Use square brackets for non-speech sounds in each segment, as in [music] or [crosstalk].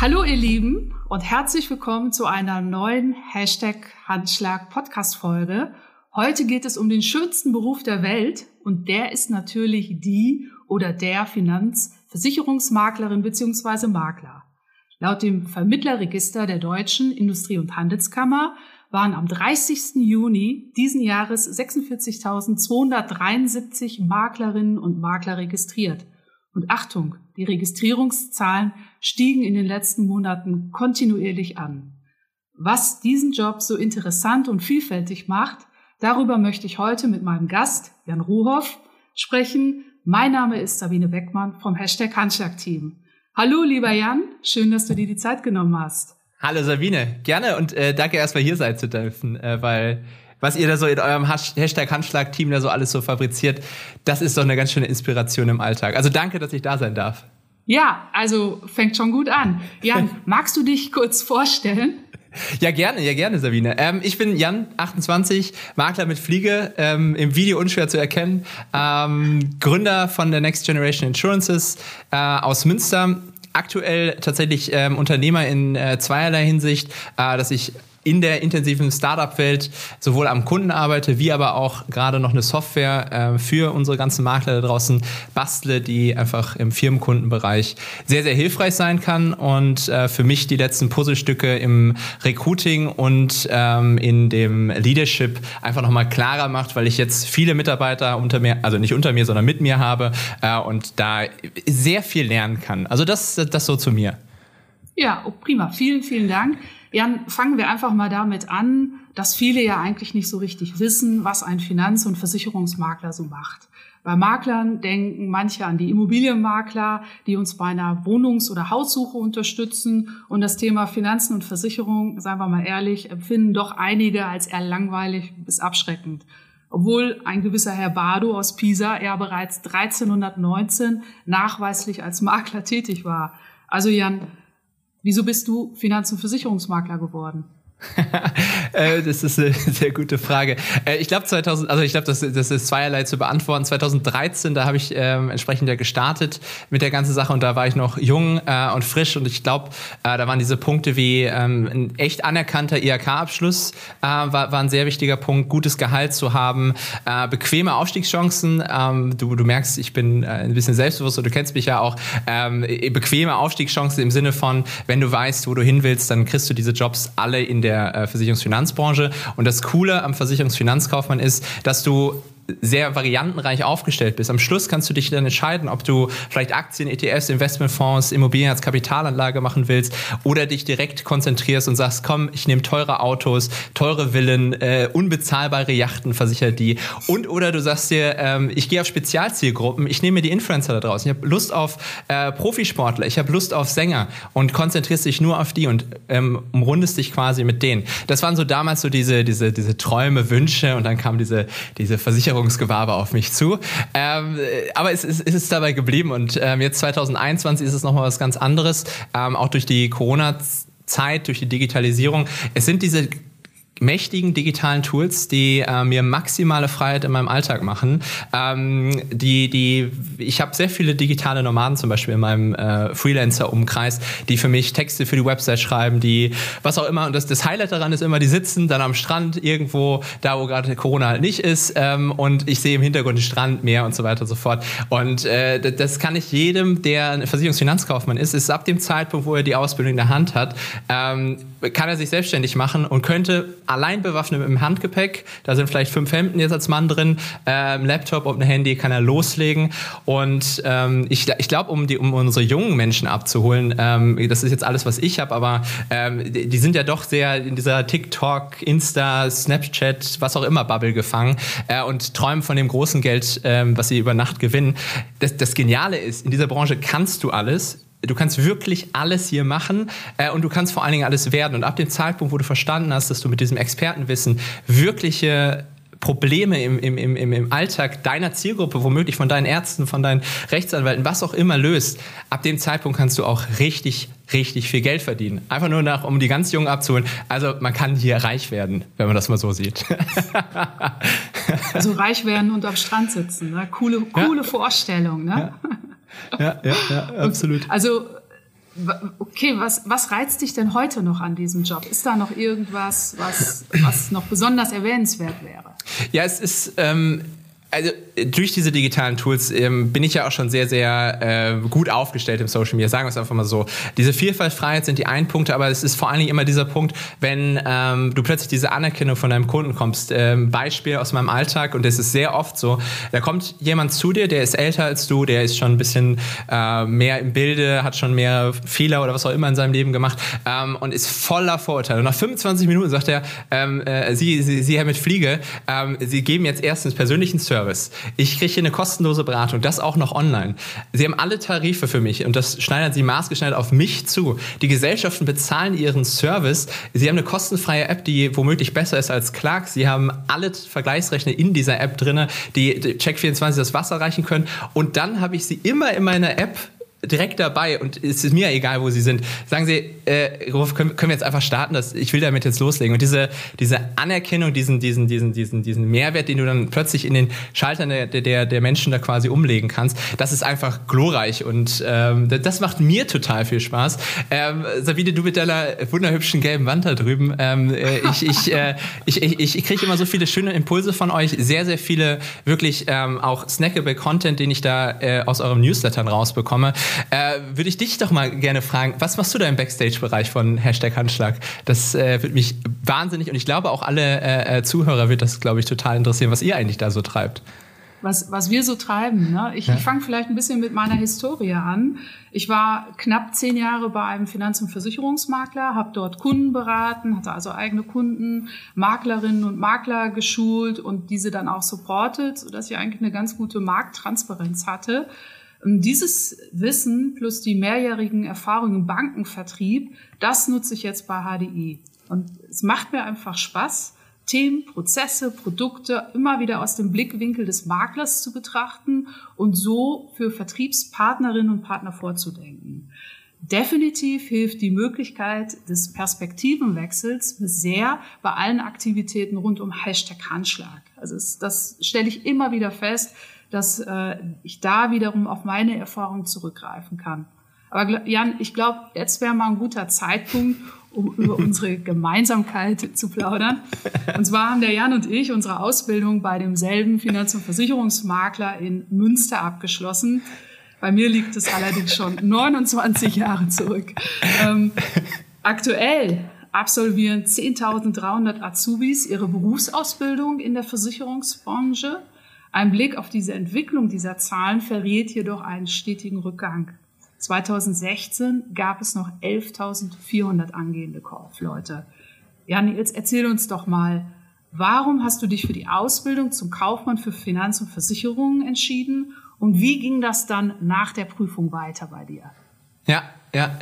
Hallo ihr Lieben und herzlich willkommen zu einer neuen Hashtag Handschlag Podcast Folge. Heute geht es um den schönsten Beruf der Welt und der ist natürlich die oder der Finanzversicherungsmaklerin bzw. Makler. Laut dem Vermittlerregister der Deutschen Industrie- und Handelskammer waren am 30. Juni diesen Jahres 46.273 Maklerinnen und Makler registriert. Und Achtung, die Registrierungszahlen stiegen in den letzten Monaten kontinuierlich an. Was diesen Job so interessant und vielfältig macht, darüber möchte ich heute mit meinem Gast, Jan Ruhoff, sprechen. Mein Name ist Sabine Beckmann vom Hashtag Handschlag-Team. Hallo, lieber Jan, schön, dass du dir die Zeit genommen hast. Hallo Sabine, gerne und äh, danke erstmal hier sein zu dürfen, äh, weil was ihr da so in eurem Hashtag Handschlag-Team da so alles so fabriziert, das ist doch eine ganz schöne Inspiration im Alltag. Also danke, dass ich da sein darf. Ja, also fängt schon gut an. Jan, [laughs] magst du dich kurz vorstellen? Ja, gerne, ja, gerne, Sabine. Ähm, ich bin Jan, 28, Makler mit Fliege, ähm, im Video unschwer zu erkennen, ähm, Gründer von der Next Generation Insurances äh, aus Münster. Aktuell tatsächlich ähm, Unternehmer in äh, zweierlei Hinsicht, äh, dass ich in der intensiven Startup-Welt sowohl am Kunden arbeite, wie aber auch gerade noch eine Software äh, für unsere ganzen Makler da draußen bastle, die einfach im Firmenkundenbereich sehr, sehr hilfreich sein kann und äh, für mich die letzten Puzzlestücke im Recruiting und ähm, in dem Leadership einfach nochmal klarer macht, weil ich jetzt viele Mitarbeiter unter mir, also nicht unter mir, sondern mit mir habe äh, und da sehr viel lernen kann. Also das, das so zu mir. Ja, oh, prima. Vielen, vielen Dank. Jan, fangen wir einfach mal damit an, dass viele ja eigentlich nicht so richtig wissen, was ein Finanz- und Versicherungsmakler so macht. Bei Maklern denken manche an die Immobilienmakler, die uns bei einer Wohnungs- oder Haussuche unterstützen. Und das Thema Finanzen und Versicherung, sagen wir mal ehrlich, empfinden doch einige als eher langweilig bis abschreckend. Obwohl ein gewisser Herr Bardo aus Pisa ja bereits 1319 nachweislich als Makler tätig war. Also Jan, Wieso bist du Finanz- und Versicherungsmakler geworden? Äh, das ist eine [laughs] sehr gute Frage. Äh, ich glaube 2000, also ich glaube, das, das ist zweierlei zu beantworten. 2013, da habe ich ähm, entsprechend ja gestartet mit der ganzen Sache und da war ich noch jung äh, und frisch und ich glaube, äh, da waren diese Punkte wie ähm, ein echt anerkannter IHK-Abschluss äh, war, war ein sehr wichtiger Punkt, gutes Gehalt zu haben, äh, bequeme Aufstiegschancen. Ähm, du, du merkst, ich bin ein bisschen selbstbewusst und du kennst mich ja auch. Ähm, bequeme Aufstiegschancen im Sinne von, wenn du weißt, wo du hin willst, dann kriegst du diese Jobs alle in der der äh, Versicherungsfinanzbranche. Und das Coole am Versicherungsfinanzkaufmann ist, dass du sehr variantenreich aufgestellt bist. Am Schluss kannst du dich dann entscheiden, ob du vielleicht Aktien, ETFs, Investmentfonds, Immobilien als Kapitalanlage machen willst oder dich direkt konzentrierst und sagst, komm, ich nehme teure Autos, teure Villen, äh, unbezahlbare Yachten, versichere die. Und oder du sagst dir, ähm, ich gehe auf Spezialzielgruppen, ich nehme mir die Influencer da draußen, ich habe Lust auf äh, Profisportler, ich habe Lust auf Sänger und konzentrierst dich nur auf die und ähm, umrundest dich quasi mit denen. Das waren so damals so diese, diese, diese Träume, Wünsche und dann kam diese, diese Versicherung Versicherungsgewerbe auf mich zu. Ähm, aber es, es, es, ist dabei geblieben und ähm, jetzt 2021 ist es nochmal was ganz anderes, ähm, auch durch die Corona-Zeit, durch die Digitalisierung. Es sind diese mächtigen digitalen Tools, die äh, mir maximale Freiheit in meinem Alltag machen. Ähm, die, die, ich habe sehr viele digitale Nomaden zum Beispiel in meinem äh, Freelancer-Umkreis, die für mich Texte für die Website schreiben, die was auch immer. Und das, das Highlight daran ist immer, die sitzen dann am Strand irgendwo, da wo gerade Corona halt nicht ist. Ähm, und ich sehe im Hintergrund den Strand, Meer und so weiter und so fort. Und äh, das kann ich jedem, der ein Versicherungsfinanzkaufmann ist, ist ab dem Zeitpunkt, wo er die Ausbildung in der Hand hat, ähm, kann er sich selbstständig machen und könnte allein bewaffnet mit dem Handgepäck, da sind vielleicht fünf Hemden jetzt als Mann drin, ähm, Laptop und ein Handy kann er loslegen. Und ähm, ich, ich glaube, um, um unsere jungen Menschen abzuholen, ähm, das ist jetzt alles, was ich habe, aber ähm, die, die, sind ja doch sehr in dieser TikTok, Insta, Snapchat, was auch immer Bubble gefangen äh, und träumen von dem großen Geld, ähm, was sie über Nacht gewinnen. Das, das Geniale ist, in dieser Branche kannst du alles Du kannst wirklich alles hier machen äh, und du kannst vor allen Dingen alles werden. Und ab dem Zeitpunkt, wo du verstanden hast, dass du mit diesem Expertenwissen wirkliche Probleme im, im, im, im Alltag deiner Zielgruppe, womöglich von deinen Ärzten, von deinen Rechtsanwälten, was auch immer löst, ab dem Zeitpunkt kannst du auch richtig, richtig viel Geld verdienen. Einfach nur nach, um die ganz Jungen abzuholen. Also man kann hier reich werden, wenn man das mal so sieht. [laughs] also reich werden und am Strand sitzen. Ne? Coole, coole ja. Vorstellung. Ne? Ja ja, ja, ja, absolut. Also Okay, was, was reizt dich denn heute noch an diesem Job? Ist da noch irgendwas, was, was noch besonders erwähnenswert wäre? Ja, es ist, ähm, also durch diese digitalen Tools ähm, bin ich ja auch schon sehr, sehr äh, gut aufgestellt im Social Media. Sagen wir es einfach mal so. Diese Vielfaltfreiheit sind die einen Punkte, aber es ist vor allen Dingen immer dieser Punkt, wenn ähm, du plötzlich diese Anerkennung von deinem Kunden kommst. Ähm, Beispiel aus meinem Alltag und das ist sehr oft so. Da kommt jemand zu dir, der ist älter als du, der ist schon ein bisschen äh, mehr im Bilde, hat schon mehr Fehler oder was auch immer in seinem Leben gemacht ähm, und ist voller Vorurteile. Und nach 25 Minuten sagt er, ähm, äh, Sie, Sie, Sie, Herr mit Fliege, ähm, Sie geben jetzt erstens persönlichen Service ich kriege hier eine kostenlose Beratung, das auch noch online. Sie haben alle Tarife für mich und das schneidern Sie maßgeschneidert auf mich zu. Die Gesellschaften bezahlen ihren Service. Sie haben eine kostenfreie App, die womöglich besser ist als Clark. Sie haben alle Vergleichsrechner in dieser App drin, die Check24 das Wasser reichen können. Und dann habe ich sie immer in meiner App direkt dabei und es ist mir egal, wo Sie sind. Sagen Sie, äh, können, können wir jetzt einfach starten? Dass, ich will damit jetzt loslegen. Und diese, diese Anerkennung, diesen, diesen, diesen, diesen, diesen Mehrwert, den du dann plötzlich in den Schaltern der, der, der Menschen da quasi umlegen kannst, das ist einfach glorreich und ähm, das macht mir total viel Spaß. Ähm, Sabine, du mit deiner wunderhübschen gelben Wand da drüben, ähm, äh, ich, ich, äh, ich, ich, ich kriege immer so viele schöne Impulse von euch, sehr, sehr viele wirklich ähm, auch snackable Content, den ich da äh, aus eurem Newslettern rausbekomme. Äh, Würde ich dich doch mal gerne fragen, was machst du da im Backstage-Bereich von Hashtag Handschlag? Das äh, würde mich wahnsinnig und ich glaube auch alle äh, äh, Zuhörer wird das, glaube ich, total interessieren, was ihr eigentlich da so treibt. Was, was wir so treiben. Ne? Ich, ja. ich fange vielleicht ein bisschen mit meiner Historie an. Ich war knapp zehn Jahre bei einem Finanz- und Versicherungsmakler, habe dort Kunden beraten, hatte also eigene Kunden, Maklerinnen und Makler geschult und diese dann auch supportet, sodass ich eigentlich eine ganz gute Markttransparenz hatte. Und dieses Wissen plus die mehrjährigen Erfahrungen im Bankenvertrieb, das nutze ich jetzt bei HDI. Und es macht mir einfach Spaß, Themen, Prozesse, Produkte immer wieder aus dem Blickwinkel des Maklers zu betrachten und so für Vertriebspartnerinnen und Partner vorzudenken. Definitiv hilft die Möglichkeit des Perspektivenwechsels sehr bei allen Aktivitäten rund um Hashtag Handschlag. Also das stelle ich immer wieder fest, dass äh, ich da wiederum auf meine Erfahrung zurückgreifen kann. Aber Jan, ich glaube, jetzt wäre mal ein guter Zeitpunkt, um [laughs] über unsere Gemeinsamkeit zu plaudern. Und zwar haben der Jan und ich unsere Ausbildung bei demselben Finanz- und Versicherungsmakler in Münster abgeschlossen. Bei mir liegt es allerdings schon 29 Jahre zurück. Ähm, aktuell absolvieren 10.300 Azubis ihre Berufsausbildung in der Versicherungsbranche. Ein Blick auf diese Entwicklung dieser Zahlen verrät jedoch einen stetigen Rückgang. 2016 gab es noch 11.400 angehende Kaufleute. Jan, jetzt erzähl uns doch mal, warum hast du dich für die Ausbildung zum Kaufmann für Finanz- und Versicherungen entschieden und wie ging das dann nach der Prüfung weiter bei dir? Ja, ja,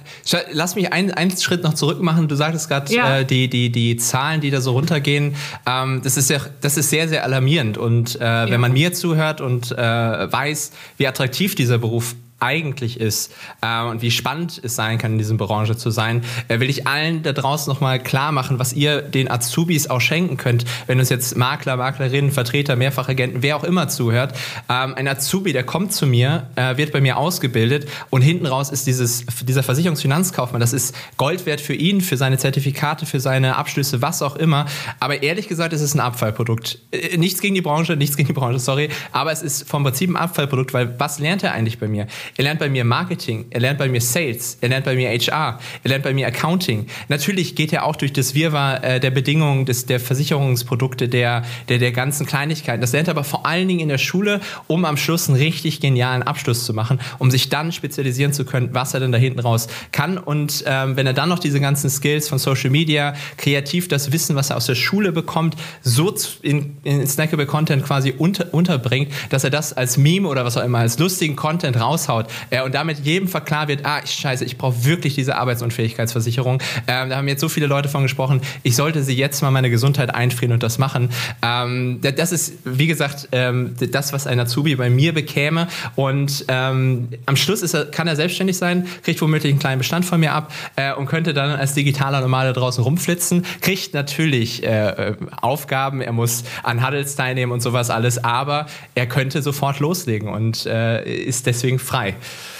lass mich einen, einen Schritt noch zurück machen. Du sagtest gerade, ja. äh, die, die, die Zahlen, die da so runtergehen, ähm, das, ist ja, das ist sehr, sehr alarmierend. Und äh, ja. wenn man mir zuhört und äh, weiß, wie attraktiv dieser Beruf eigentlich ist äh, und wie spannend es sein kann, in dieser Branche zu sein, äh, will ich allen da draußen nochmal klar machen, was ihr den Azubis auch schenken könnt, wenn uns jetzt Makler, Maklerinnen, Vertreter, Mehrfachagenten, wer auch immer zuhört. Ähm, ein Azubi, der kommt zu mir, äh, wird bei mir ausgebildet und hinten raus ist dieses, dieser Versicherungsfinanzkaufmann, das ist Gold wert für ihn, für seine Zertifikate, für seine Abschlüsse, was auch immer. Aber ehrlich gesagt, es ist ein Abfallprodukt. Äh, nichts gegen die Branche, nichts gegen die Branche, sorry, aber es ist vom Prinzip ein Abfallprodukt, weil was lernt er eigentlich bei mir? Er lernt bei mir Marketing, er lernt bei mir Sales, er lernt bei mir HR, er lernt bei mir Accounting. Natürlich geht er auch durch das Wirrwarr äh, der Bedingungen des, der Versicherungsprodukte, der, der, der ganzen Kleinigkeiten. Das lernt er aber vor allen Dingen in der Schule, um am Schluss einen richtig genialen Abschluss zu machen, um sich dann spezialisieren zu können, was er denn da hinten raus kann. Und ähm, wenn er dann noch diese ganzen Skills von Social Media, kreativ das Wissen, was er aus der Schule bekommt, so in, in snackable Content quasi unter, unterbringt, dass er das als Meme oder was auch immer, als lustigen Content raushaut, anschaut äh, und damit jedem verklar wird, ah, scheiße, ich brauche wirklich diese Arbeitsunfähigkeitsversicherung. Ähm, da haben jetzt so viele Leute von gesprochen, ich sollte sie jetzt mal meine Gesundheit einfrieren und das machen. Ähm, das ist, wie gesagt, ähm, das, was ein Azubi bei mir bekäme und ähm, am Schluss ist er, kann er selbstständig sein, kriegt womöglich einen kleinen Bestand von mir ab äh, und könnte dann als digitaler Normale draußen rumflitzen, kriegt natürlich äh, äh, Aufgaben, er muss an Huddles teilnehmen und sowas alles, aber er könnte sofort loslegen und äh, ist deswegen frei. Okay.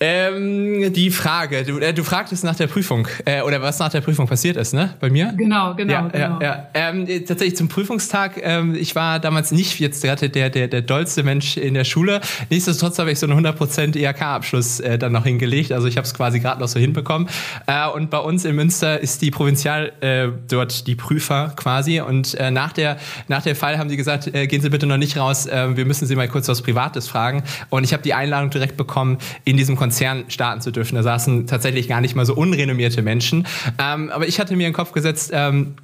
Ähm, die Frage, du, äh, du fragtest nach der Prüfung äh, oder was nach der Prüfung passiert ist, ne? Bei mir? Genau, genau. Ja, genau. ja, ja. Ähm, tatsächlich zum Prüfungstag. Ähm, ich war damals nicht jetzt gerade der, der, der dollste Mensch in der Schule. Nichtsdestotrotz habe ich so einen 100% IHK-Abschluss äh, dann noch hingelegt. Also ich habe es quasi gerade noch so hinbekommen. Äh, und bei uns in Münster ist die Provinzial äh, dort die Prüfer quasi. Und äh, nach, der, nach der Fall haben sie gesagt, äh, gehen Sie bitte noch nicht raus. Äh, wir müssen Sie mal kurz was Privates fragen. Und ich habe die Einladung direkt bekommen, in diesem Konzert Konzern starten zu dürfen. Da saßen tatsächlich gar nicht mal so unrenommierte Menschen. Ähm, aber ich hatte mir in den Kopf gesetzt, ähm,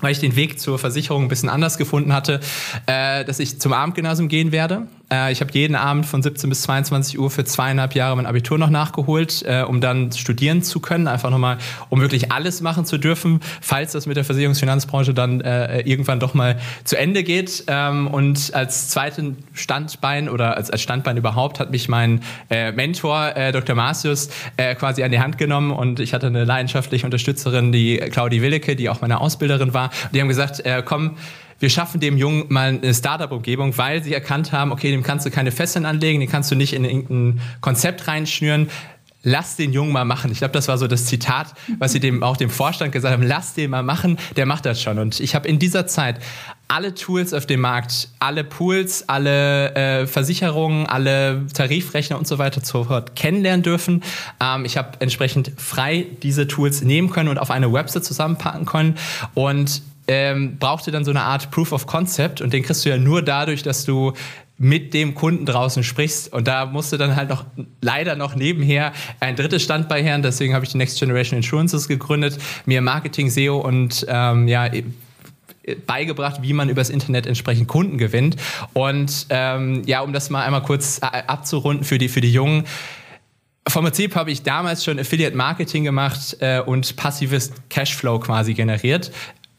weil ich den Weg zur Versicherung ein bisschen anders gefunden hatte, äh, dass ich zum Abendgymnasium gehen werde. Äh, ich habe jeden Abend von 17 bis 22 Uhr für zweieinhalb Jahre mein Abitur noch nachgeholt, äh, um dann studieren zu können, einfach nochmal, um wirklich alles machen zu dürfen, falls das mit der Versicherungsfinanzbranche dann äh, irgendwann doch mal zu Ende geht. Ähm, und als zweiten Standbein oder als, als Standbein überhaupt hat mich mein äh, Mentor, äh, Dr. Marcius, äh, quasi an die Hand genommen und ich hatte eine leidenschaftliche Unterstützerin, die Claudi Willecke, die auch meine Ausbilderin war. Die haben gesagt, komm, wir schaffen dem Jungen mal eine Startup-Umgebung, weil sie erkannt haben, okay, dem kannst du keine Fesseln anlegen, den kannst du nicht in irgendein Konzept reinschnüren. Lass den Jungen mal machen. Ich glaube, das war so das Zitat, was sie dem auch dem Vorstand gesagt haben. Lass den mal machen, der macht das schon. Und ich habe in dieser Zeit alle Tools auf dem Markt, alle Pools, alle äh, Versicherungen, alle Tarifrechner und so weiter sofort kennenlernen dürfen. Ähm, ich habe entsprechend frei diese Tools nehmen können und auf eine Website zusammenpacken können und ähm, brauchte dann so eine Art Proof of Concept und den kriegst du ja nur dadurch, dass du mit dem Kunden draußen sprichst. Und da musste dann halt noch leider noch nebenher ein drittes Standbein her. Deswegen habe ich die Next Generation Insurances gegründet, mir Marketing, SEO und ähm, ja, beigebracht, wie man übers Internet entsprechend Kunden gewinnt. Und ähm, ja, um das mal einmal kurz äh, abzurunden für die, für die Jungen. Vom Prinzip habe ich damals schon Affiliate Marketing gemacht äh, und passives Cashflow quasi generiert.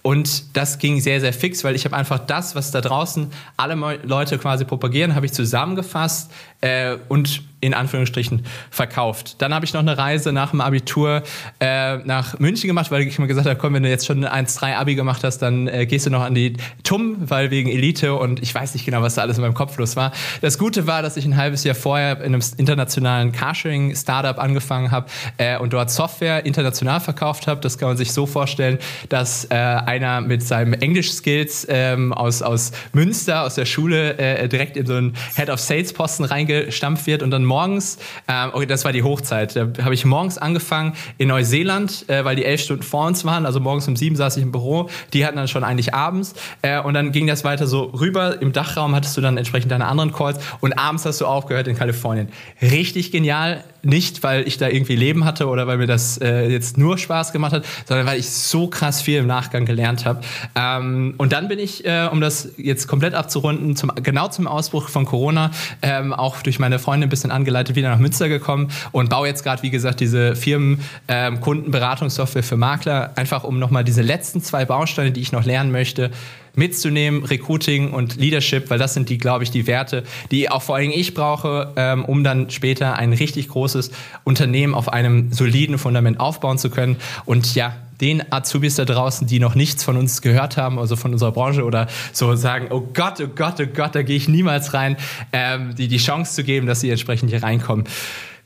Und das ging sehr, sehr fix, weil ich habe einfach das, was da draußen alle Leute quasi propagieren, habe ich zusammengefasst äh, und in Anführungsstrichen verkauft. Dann habe ich noch eine Reise nach dem Abitur äh, nach München gemacht, weil ich mir gesagt habe, komm, wenn du jetzt schon 1-3 Abi gemacht hast, dann äh, gehst du noch an die TUM, weil wegen Elite und ich weiß nicht genau, was da alles in meinem Kopf los war. Das Gute war, dass ich ein halbes Jahr vorher in einem internationalen Carsharing-Startup angefangen habe äh, und dort Software international verkauft habe. Das kann man sich so vorstellen, dass äh, einer mit seinem Englisch-Skills ähm, aus, aus Münster, aus der Schule, äh, direkt in so einen Head of Sales-Posten reingestampft wird und dann morgens, ähm, okay, das war die Hochzeit, da habe ich morgens angefangen in Neuseeland, äh, weil die elf Stunden vor uns waren, also morgens um sieben saß ich im Büro, die hatten dann schon eigentlich abends. Äh, und dann ging das weiter so rüber, im Dachraum hattest du dann entsprechend deine anderen Calls. Und abends hast du aufgehört in Kalifornien. Richtig genial, nicht weil ich da irgendwie Leben hatte oder weil mir das äh, jetzt nur Spaß gemacht hat, sondern weil ich so krass viel im Nachgang gelernt habe. Ähm, und dann bin ich, äh, um das jetzt komplett abzurunden, zum, genau zum Ausbruch von Corona, ähm, auch durch meine Freundin ein bisschen angeleitet wieder nach Münster gekommen und baue jetzt gerade, wie gesagt, diese Firmen ähm, für Makler, einfach um nochmal diese letzten zwei Bausteine, die ich noch lernen möchte, mitzunehmen, Recruiting und Leadership, weil das sind die, glaube ich, die Werte, die auch vor allem ich brauche, ähm, um dann später ein richtig großes Unternehmen auf einem soliden Fundament aufbauen zu können. Und ja, den Azubis da draußen, die noch nichts von uns gehört haben, also von unserer Branche oder so sagen, oh Gott, oh Gott, oh Gott, da gehe ich niemals rein, ähm, die die Chance zu geben, dass sie entsprechend hier reinkommen.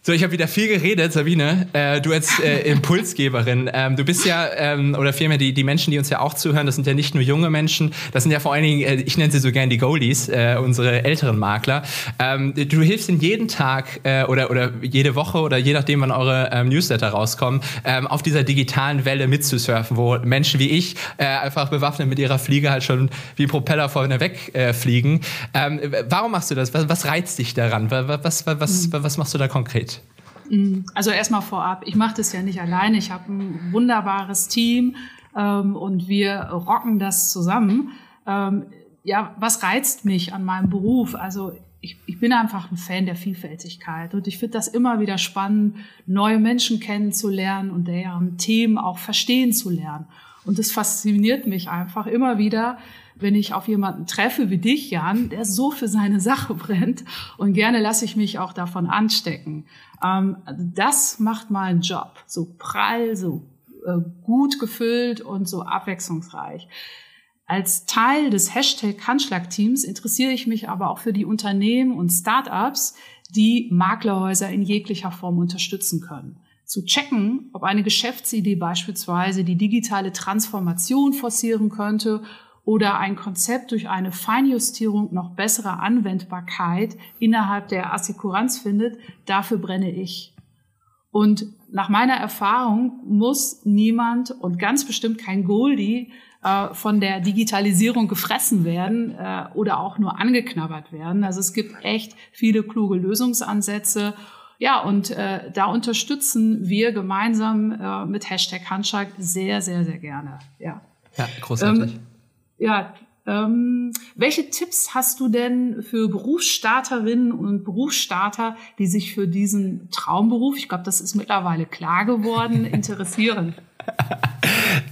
So, ich habe wieder viel geredet, Sabine. Äh, du als äh, [laughs] Impulsgeberin. Ähm, du bist ja, ähm, oder vielmehr die, die Menschen, die uns ja auch zuhören, das sind ja nicht nur junge Menschen, das sind ja vor allen Dingen, äh, ich nenne sie so gern die Goalies, äh, unsere älteren Makler. Ähm, du hilfst ihnen jeden Tag äh, oder, oder jede Woche oder je nachdem, wann eure ähm, Newsletter rauskommen, ähm, auf dieser digitalen Welle mitzusurfen, wo Menschen wie ich äh, einfach bewaffnet mit ihrer Fliege halt schon wie Propeller vorne weg äh, fliegen. Ähm, warum machst du das? Was, was reizt dich daran? Was, was, was, was, was machst du da konkret? Mm, also erstmal vorab, ich mache das ja nicht alleine. Ich habe ein wunderbares Team ähm, und wir rocken das zusammen. Ähm, ja, was reizt mich an meinem Beruf? Also ich, ich bin einfach ein Fan der Vielfältigkeit und ich finde das immer wieder spannend, neue Menschen kennenzulernen und deren Themen auch verstehen zu lernen. Und das fasziniert mich einfach immer wieder, wenn ich auf jemanden treffe wie dich, Jan, der so für seine Sache brennt und gerne lasse ich mich auch davon anstecken. Ähm, das macht meinen Job so prall, so äh, gut gefüllt und so abwechslungsreich. Als Teil des Hashtag Handschlag-Teams interessiere ich mich aber auch für die Unternehmen und Startups, die Maklerhäuser in jeglicher Form unterstützen können. Zu checken, ob eine Geschäftsidee beispielsweise die digitale Transformation forcieren könnte oder ein Konzept durch eine Feinjustierung noch bessere Anwendbarkeit innerhalb der Assekuranz findet, dafür brenne ich. Und nach meiner Erfahrung muss niemand und ganz bestimmt kein Goldie äh, von der Digitalisierung gefressen werden äh, oder auch nur angeknabbert werden. Also es gibt echt viele kluge Lösungsansätze. Ja, und äh, da unterstützen wir gemeinsam äh, mit Hashtag Handschlag sehr, sehr, sehr gerne. Ja, ja großartig. Ähm, ja, ähm, welche Tipps hast du denn für Berufsstarterinnen und Berufsstarter, die sich für diesen Traumberuf, ich glaube, das ist mittlerweile klar geworden, [laughs] interessieren?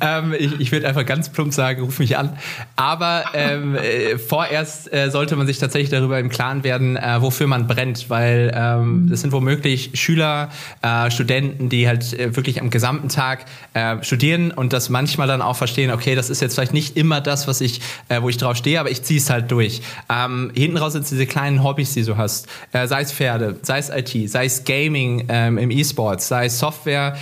Ähm, ich, ich würde einfach ganz plump sagen, ruf mich an. Aber ähm, äh, vorerst äh, sollte man sich tatsächlich darüber im Klaren werden, äh, wofür man brennt, weil ähm, das sind womöglich Schüler, äh, Studenten, die halt äh, wirklich am gesamten Tag äh, studieren und das manchmal dann auch verstehen, okay, das ist jetzt vielleicht nicht immer das, was ich, wo ich drauf stehe, aber ich ziehe es halt durch. Ähm, hinten raus sind diese kleinen Hobbys, die du hast, sei es Pferde, sei es IT, sei es Gaming ähm, im E-Sport, sei es Software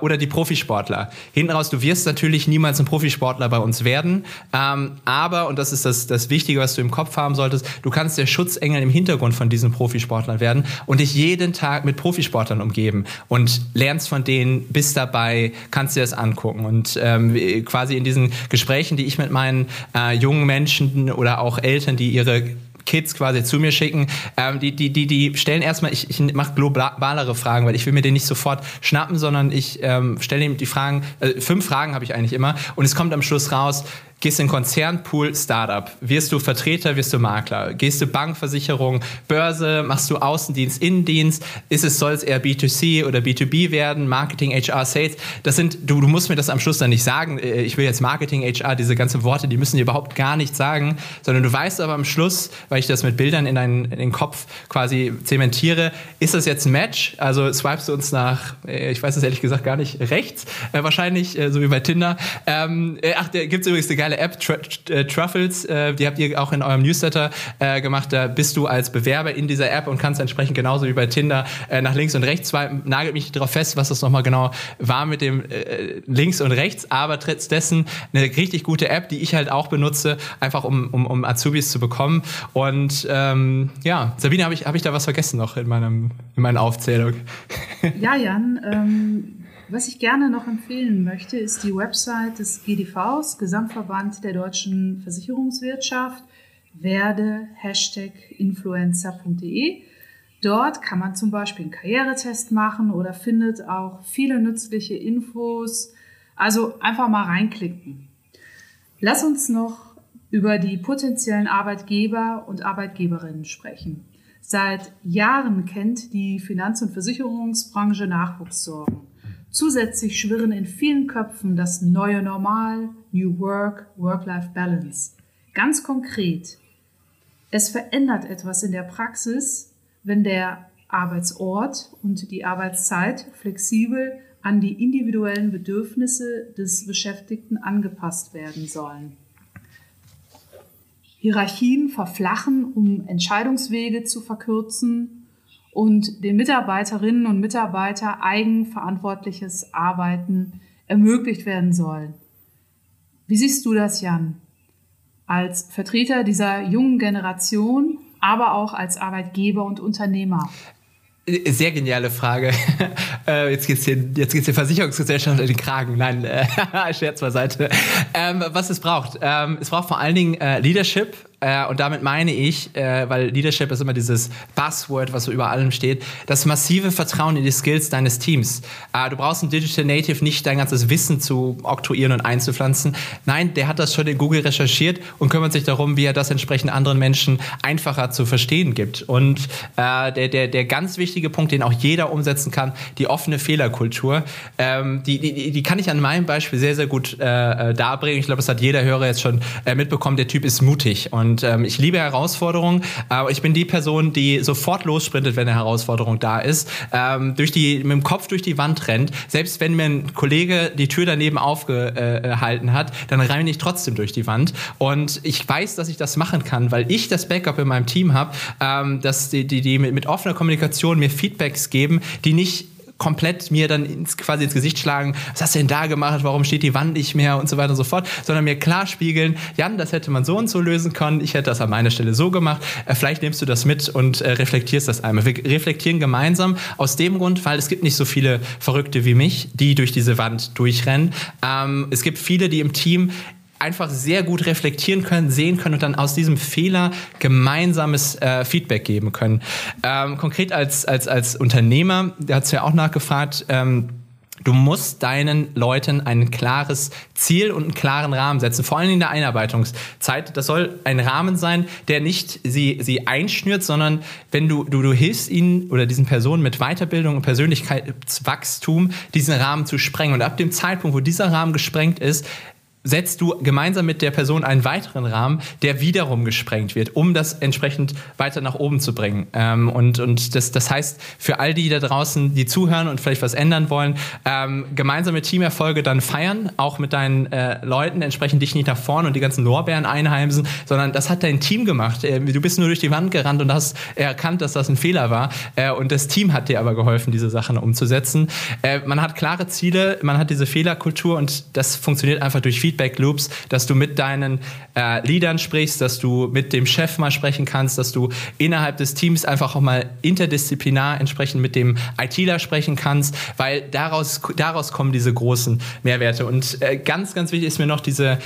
oder die Profisportler. Hinten raus, du wirst natürlich niemals ein Profisportler bei uns werden. Ähm, aber, und das ist das, das Wichtige, was du im Kopf haben solltest, du kannst der Schutzengel im Hintergrund von diesen Profisportlern werden und dich jeden Tag mit Profisportlern umgeben und lernst von denen, bist dabei, kannst dir das angucken. Und ähm, quasi in diesen Gesprächen, die ich mit meinen äh, jungen Menschen oder auch Eltern, die ihre Kids quasi zu mir schicken, ähm, die, die, die, die stellen erstmal, ich, ich mache globalere Fragen, weil ich will mir den nicht sofort schnappen, sondern ich ähm, stelle ihm die Fragen, äh, fünf Fragen habe ich eigentlich immer. Und es kommt am Schluss raus, Gehst du in Konzern, Pool, Startup? Wirst du Vertreter, wirst du Makler? Gehst du Bankversicherung, Börse? Machst du Außendienst, Innendienst? Ist es, soll es eher B2C oder B2B werden? Marketing, HR, Sales? Das sind, du, du musst mir das am Schluss dann nicht sagen. Äh, ich will jetzt Marketing, HR, diese ganzen Worte, die müssen dir überhaupt gar nichts sagen, sondern du weißt aber am Schluss, weil ich das mit Bildern in deinen in den Kopf quasi zementiere, ist das jetzt ein Match? Also swipest du uns nach, äh, ich weiß es ehrlich gesagt gar nicht, rechts? Äh, wahrscheinlich, so wie bei Tinder. Ähm, äh, ach, da gibt es übrigens eine geile App, Tr äh, Truffles, äh, die habt ihr auch in eurem Newsletter äh, gemacht. Da bist du als Bewerber in dieser App und kannst entsprechend genauso wie bei Tinder äh, nach links und rechts swipen. Nagelt mich darauf fest, was das nochmal genau war mit dem äh, links und rechts, aber trotz dessen eine richtig gute App, die ich halt auch benutze, einfach um, um, um Azubis zu bekommen. Und ähm, ja, Sabine, habe ich, hab ich da was vergessen noch in, meinem, in meiner Aufzählung? Ja, Jan, ähm, was ich gerne noch empfehlen möchte, ist die Website des GDVs, Gesamtverband der deutschen Versicherungswirtschaft, werde Hashtag influencer.de. Dort kann man zum Beispiel einen Karrieretest machen oder findet auch viele nützliche Infos. Also einfach mal reinklicken. Lass uns noch über die potenziellen Arbeitgeber und Arbeitgeberinnen sprechen. Seit Jahren kennt die Finanz- und Versicherungsbranche Nachwuchssorgen. Zusätzlich schwirren in vielen Köpfen das neue Normal, New Work, Work-Life-Balance. Ganz konkret, es verändert etwas in der Praxis, wenn der Arbeitsort und die Arbeitszeit flexibel an die individuellen Bedürfnisse des Beschäftigten angepasst werden sollen. Hierarchien verflachen, um Entscheidungswege zu verkürzen und den Mitarbeiterinnen und Mitarbeitern eigenverantwortliches Arbeiten ermöglicht werden soll. Wie siehst du das, Jan? Als Vertreter dieser jungen Generation, aber auch als Arbeitgeber und Unternehmer. Sehr geniale Frage. [laughs] Äh, jetzt geht's den, jetzt geht's der Versicherungsgesellschaft in den Kragen. Nein, [laughs] Scherz beiseite. Ähm, was es braucht, ähm, es braucht vor allen Dingen äh, Leadership, äh, und damit meine ich, äh, weil Leadership ist immer dieses Buzzword, was so über allem steht, das massive Vertrauen in die Skills deines Teams. Äh, du brauchst ein Digital Native nicht dein ganzes Wissen zu oktroyieren und einzupflanzen. Nein, der hat das schon in Google recherchiert und kümmert sich darum, wie er das entsprechend anderen Menschen einfacher zu verstehen gibt. Und äh, der, der, der ganz wichtige Punkt, den auch jeder umsetzen kann, die offene Fehlerkultur, ähm, die, die, die kann ich an meinem Beispiel sehr, sehr gut äh, äh darbringen. Ich glaube, das hat jeder Hörer jetzt schon mitbekommen. Der Typ ist mutig und Und ähm, ich liebe Herausforderungen, aber ich bin die Person, die sofort lossprintet, wenn eine Herausforderung da ist, ähm, durch die, mit dem Kopf durch die Wand rennt. Selbst wenn mir ein Kollege die Tür daneben aufgehalten hat, dann renne ich trotzdem durch die Wand. Und ich weiß, dass ich das machen kann, weil ich das Backup in meinem Team habe, ähm, dass die, die, die mit, mit offener Kommunikation mir Feedbacks geben, die nicht komplett mir dann ins, quasi ins Gesicht schlagen, was hast du denn da gemacht, warum steht die Wand nicht mehr? Und so weiter und so fort, sondern mir klar spiegeln, Jan, das hätte man so und so lösen können, ich hätte das an meiner Stelle so gemacht, äh, vielleicht nimmst du das mit und äh, reflektierst das einmal. Wir reflektieren gemeinsam aus dem Grund, weil es gibt nicht so viele Verrückte wie mich, die durch diese Wand durchrennen. Ähm, es gibt viele, die im Team einfach sehr gut reflektieren können, sehen können und dann aus diesem Fehler gemeinsames äh, Feedback geben können. Ähm, konkret als, als, als Unternehmer, der hat es ja auch nachgefragt, ähm, Du musst deinen Leuten ein klares Ziel und einen klaren Rahmen setzen, vor allem in der Einarbeitungszeit. Das soll ein Rahmen sein, der nicht sie, sie einschnürt, sondern wenn du, du, du hilfst ihnen oder diesen Personen mit Weiterbildung und Persönlichkeitswachstum, diesen Rahmen zu sprengen. Und ab dem Zeitpunkt, wo dieser Rahmen gesprengt ist, setzt du gemeinsam mit der Person einen weiteren Rahmen, der wiederum gesprengt wird, um das entsprechend weiter nach oben zu bringen. Ähm, und und das, das heißt, für all die da draußen, die zuhören und vielleicht was ändern wollen, ähm, gemeinsame Teamerfolge dann feiern, auch mit deinen äh, Leuten, entsprechend dich nicht nach vorne und die ganzen Lorbeeren einheimsen, sondern das hat dein Team gemacht. Äh, du bist nur durch die Wand gerannt und hast erkannt, dass das ein Fehler war. Äh, und das Team hat dir aber geholfen, diese Sachen umzusetzen. Äh, man hat klare Ziele, man hat diese Fehlerkultur und das funktioniert einfach durch Feedback Feedback Loops, dass du mit deinen äh, Leadern sprichst, dass du mit dem Chef mal sprechen kannst, dass du innerhalb des Teams einfach auch mal interdisziplinar entsprechend mit dem ITler sprechen kannst, weil daraus, daraus kommen diese großen Mehrwerte. Und äh, ganz, ganz wichtig ist mir noch diese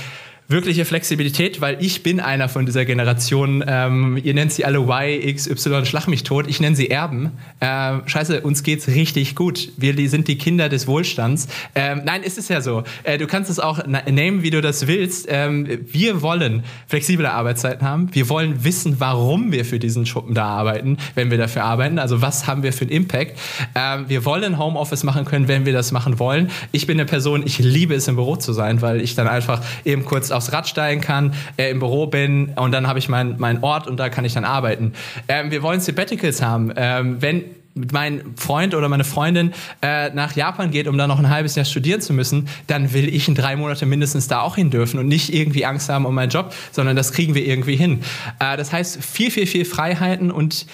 wirkliche Flexibilität, weil ich bin einer von dieser Generation. Ähm, ihr nennt sie alle Y, X, Y, schlag mich tot. Ich nenne sie Erben. Ähm, scheiße, uns geht's richtig gut. Wir die sind die Kinder des Wohlstands. Ähm, nein, ist es ja so. Äh, du kannst es auch nehmen, wie du das willst. Ähm, wir wollen flexible Arbeitszeiten haben. Wir wollen wissen, warum wir für diesen Schuppen da arbeiten, wenn wir dafür arbeiten. Also was haben wir für einen Impact? Ähm, wir wollen Homeoffice machen können, wenn wir das machen wollen. Ich bin eine Person, ich liebe es im Büro zu sein, weil ich dann einfach eben kurz aufs Rad steigen kann, äh, im Büro bin und dann habe ich meinen mein Ort und da kann ich dann arbeiten. Ähm, wir wollen Sabbaticals haben. Ähm, wenn mein Freund oder meine Freundin äh, nach Japan geht, um da noch ein halbes Jahr studieren zu müssen, dann will ich in drei Monate mindestens da auch hin dürfen und nicht irgendwie Angst haben um meinen Job, sondern das kriegen wir irgendwie hin. Äh, das heißt, viel, viel, viel Freiheiten und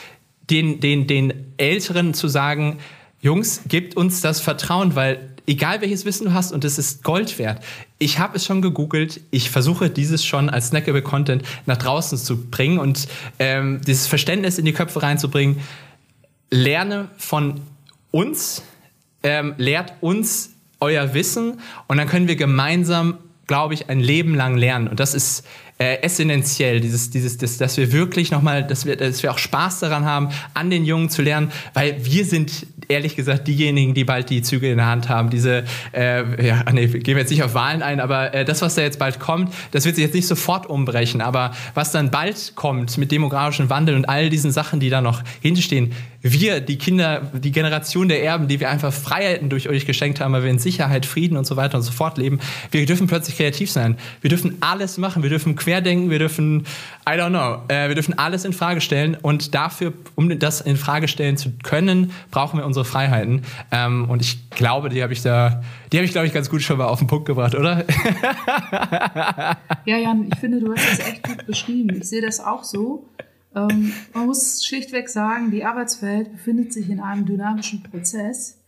den, den, den Älteren zu sagen, Jungs, gebt uns das Vertrauen, weil egal welches Wissen du hast und es ist Gold wert. Ich habe es schon gegoogelt. Ich versuche dieses schon als snackable Content nach draußen zu bringen und ähm, dieses Verständnis in die Köpfe reinzubringen. Lerne von uns, ähm, lehrt uns euer Wissen und dann können wir gemeinsam, glaube ich, ein Leben lang lernen. Und das ist äh, essentiell, dieses, dieses, das, dass wir wirklich nochmal, dass wir, dass wir auch Spaß daran haben, an den Jungen zu lernen, weil wir sind ehrlich gesagt diejenigen, die bald die Züge in der Hand haben. Diese, äh, ja, nee, gehen wir jetzt nicht auf Wahlen ein, aber äh, das, was da jetzt bald kommt, das wird sich jetzt nicht sofort umbrechen. Aber was dann bald kommt mit demografischem Wandel und all diesen Sachen, die da noch hinstehen, wir, die Kinder, die Generation der Erben, die wir einfach Freiheiten durch euch geschenkt haben, weil wir in Sicherheit, Frieden und so weiter und so fort leben, wir dürfen plötzlich kreativ sein. Wir dürfen alles machen. Wir dürfen querdenken. Wir dürfen, I don't know, äh, wir dürfen alles in Frage stellen. Und dafür, um das in Frage stellen zu können, brauchen wir unsere Freiheiten. Ähm, und ich glaube, die habe ich da, die habe ich, glaube ich, ganz gut schon mal auf den Punkt gebracht, oder? ja, Jan, ich finde, du hast das echt gut beschrieben. Ich sehe das auch so. Ähm, man muss schlichtweg sagen, die Arbeitswelt befindet sich in einem dynamischen Prozess.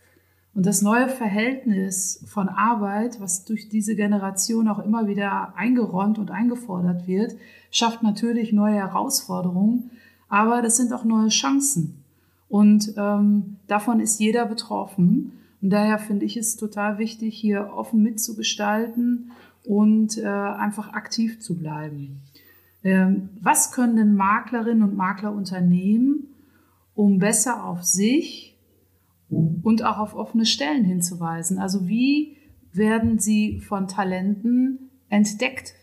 Und das neue Verhältnis von Arbeit, was durch diese Generation auch immer wieder eingeräumt und eingefordert wird, schafft natürlich neue Herausforderungen, aber das sind auch neue Chancen. Und ähm, davon ist jeder betroffen. Und daher finde ich es total wichtig, hier offen mitzugestalten und äh, einfach aktiv zu bleiben. Ähm, was können denn Maklerinnen und Makler unternehmen, um besser auf sich und auch auf offene Stellen hinzuweisen? Also wie werden sie von Talenten entdeckt?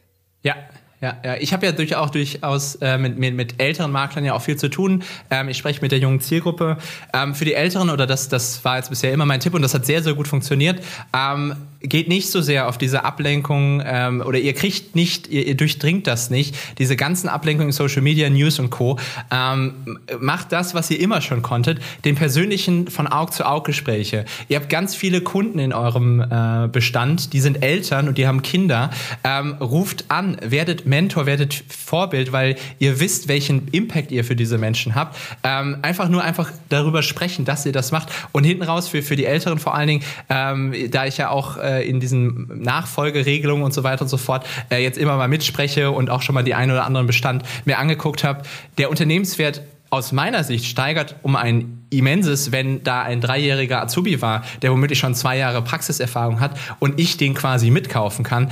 Ja, ja, ja. ich habe ja durch, durchaus äh, mit, mit, mit älteren Maklern ja auch viel zu tun. Ähm, ich spreche mit der jungen Zielgruppe. Ähm, für die Älteren, oder das, das war jetzt bisher immer mein Tipp und das hat sehr, sehr gut funktioniert, ähm, geht nicht so sehr auf diese Ablenkung ähm, oder ihr kriegt nicht, ihr, ihr, durchdringt das nicht, diese ganzen Ablenkungen Social Media, News und Co. Ähm, macht das, was ihr immer schon konntet, den persönlichen von Aug zu Aug Gespräche. Ihr habt ganz viele Kunden in eurem äh, Bestand, die sind Eltern und die haben Kinder. Ähm, ruft an, werdet Mentor, werdet Vorbild, weil ihr wisst, welchen Impact ihr für diese Menschen habt. Ähm, einfach nur einfach darüber sprechen, dass ihr das macht. Und hinten raus für, für die Älteren vor allen Dingen, ähm, da ich ja auch äh, in diesen Nachfolgeregelungen und so weiter und so fort äh, jetzt immer mal mitspreche und auch schon mal die einen oder anderen Bestand mir angeguckt habe, der Unternehmenswert aus meiner Sicht steigert um ein immenses, wenn da ein dreijähriger Azubi war, der womöglich schon zwei Jahre Praxiserfahrung hat und ich den quasi mitkaufen kann.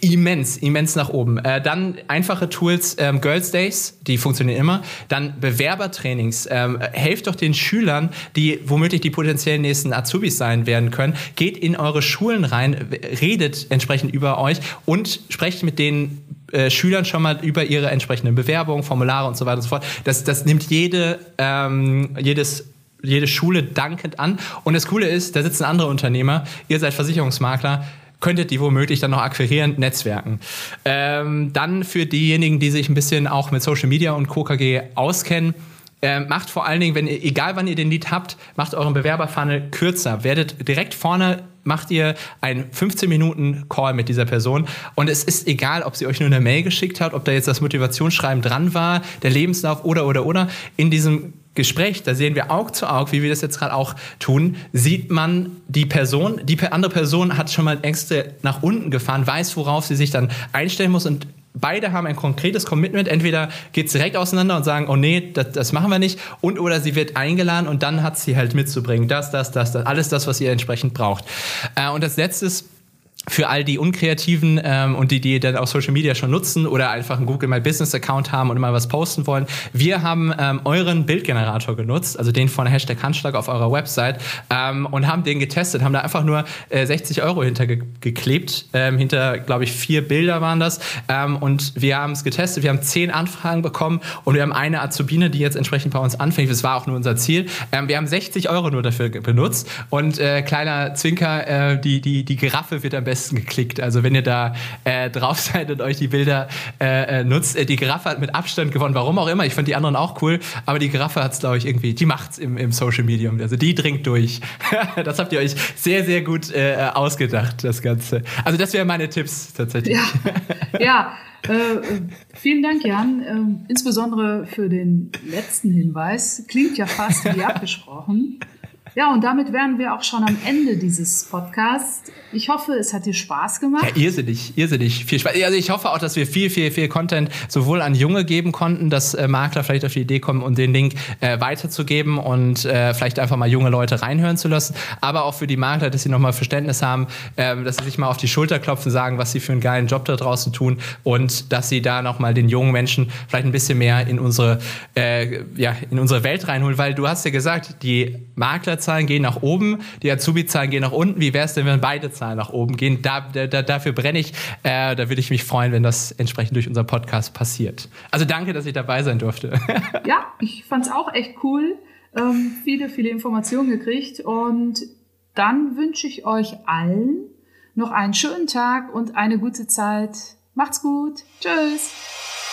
Immens, immens nach oben. Äh, dann einfache Tools, ähm, Girls Days, die funktionieren immer. Dann Bewerbertrainings. Ähm, helft doch den Schülern, die womöglich die potenziellen nächsten Azubis sein werden können. Geht in eure Schulen rein, redet entsprechend über euch und sprecht mit den äh, Schülern schon mal über ihre entsprechenden Bewerbungen, Formulare und so weiter und so fort. Das, das nimmt jede, ähm, jedes jede Schule dankend an. Und das Coole ist, da sitzen andere Unternehmer, ihr seid Versicherungsmakler, könntet die womöglich dann noch akquirieren, Netzwerken. Ähm, dann für diejenigen, die sich ein bisschen auch mit Social Media und KKG auskennen, äh, macht vor allen Dingen, wenn ihr, egal wann ihr den Lied habt, macht euren Bewerberfunnel kürzer. Werdet direkt vorne macht ihr einen 15 Minuten Call mit dieser Person. Und es ist egal, ob sie euch nur eine Mail geschickt hat, ob da jetzt das Motivationsschreiben dran war, der Lebenslauf oder oder oder. In diesem Gespräch, da sehen wir Aug zu Aug, wie wir das jetzt gerade auch tun, sieht man die Person, die andere Person hat schon mal Ängste nach unten gefahren, weiß, worauf sie sich dann einstellen muss und beide haben ein konkretes Commitment. Entweder geht es direkt auseinander und sagen, oh nee, das, das, machen wir nicht. Und oder sie wird eingeladen und dann hat sie halt mitzubringen. Das, das, das, das. Alles das, was ihr entsprechend braucht. Äh, und das letzte ist, für all die Unkreativen ähm, und die, die dann auch Social Media schon nutzen oder einfach einen Google My Business Account haben und immer was posten wollen. Wir haben ähm, euren Bildgenerator genutzt, also den von Hashtag Handschlag auf eurer Website ähm, und haben den getestet, haben da einfach nur äh, 60 Euro hintergeklebt, ähm, hinter, glaube ich, vier Bilder waren das ähm, und wir haben es getestet, wir haben zehn Anfragen bekommen und wir haben eine Azubine, die jetzt entsprechend bei uns anfängt, das war auch nur unser Ziel. Ähm, wir haben 60 Euro nur dafür benutzt und äh, kleiner Zwinker, äh, die, die, die Giraffe wird am besten besten geklickt. Also wenn ihr da äh, drauf seid und euch die Bilder äh, äh, nutzt, äh, die Giraffe hat mit Abstand gewonnen, warum auch immer. Ich fand die anderen auch cool, aber die Giraffe hat es, glaube ich, irgendwie, die macht's im, im Social Medium. Also die dringt durch. [laughs] das habt ihr euch sehr, sehr gut äh, ausgedacht, das Ganze. Also das wären meine Tipps tatsächlich. Ja, [laughs] ja. Äh, vielen Dank, Jan. Äh, insbesondere für den letzten Hinweis. Klingt ja fast wie abgesprochen. Ja, und damit wären wir auch schon am Ende dieses Podcasts. Ich hoffe, es hat dir Spaß gemacht. Ja, irrsinnig, irrsinnig viel Spaß. Also ich hoffe auch, dass wir viel, viel, viel Content sowohl an Junge geben konnten, dass äh, Makler vielleicht auf die Idee kommen, um den Link äh, weiterzugeben und äh, vielleicht einfach mal junge Leute reinhören zu lassen. Aber auch für die Makler, dass sie nochmal Verständnis haben, äh, dass sie sich mal auf die Schulter klopfen, sagen, was sie für einen geilen Job da draußen tun und dass sie da nochmal den jungen Menschen vielleicht ein bisschen mehr in unsere, äh, ja, in unsere Welt reinholen. Weil du hast ja gesagt, die Makler Zahlen gehen nach oben, die Azubi-Zahlen gehen nach unten. Wie wäre es denn, wenn beide Zahlen nach oben gehen? Da, da, dafür brenne ich. Äh, da würde ich mich freuen, wenn das entsprechend durch unseren Podcast passiert. Also danke, dass ich dabei sein durfte. [laughs] ja, ich fand es auch echt cool. Ähm, viele, viele Informationen gekriegt. Und dann wünsche ich euch allen noch einen schönen Tag und eine gute Zeit. Macht's gut. Tschüss.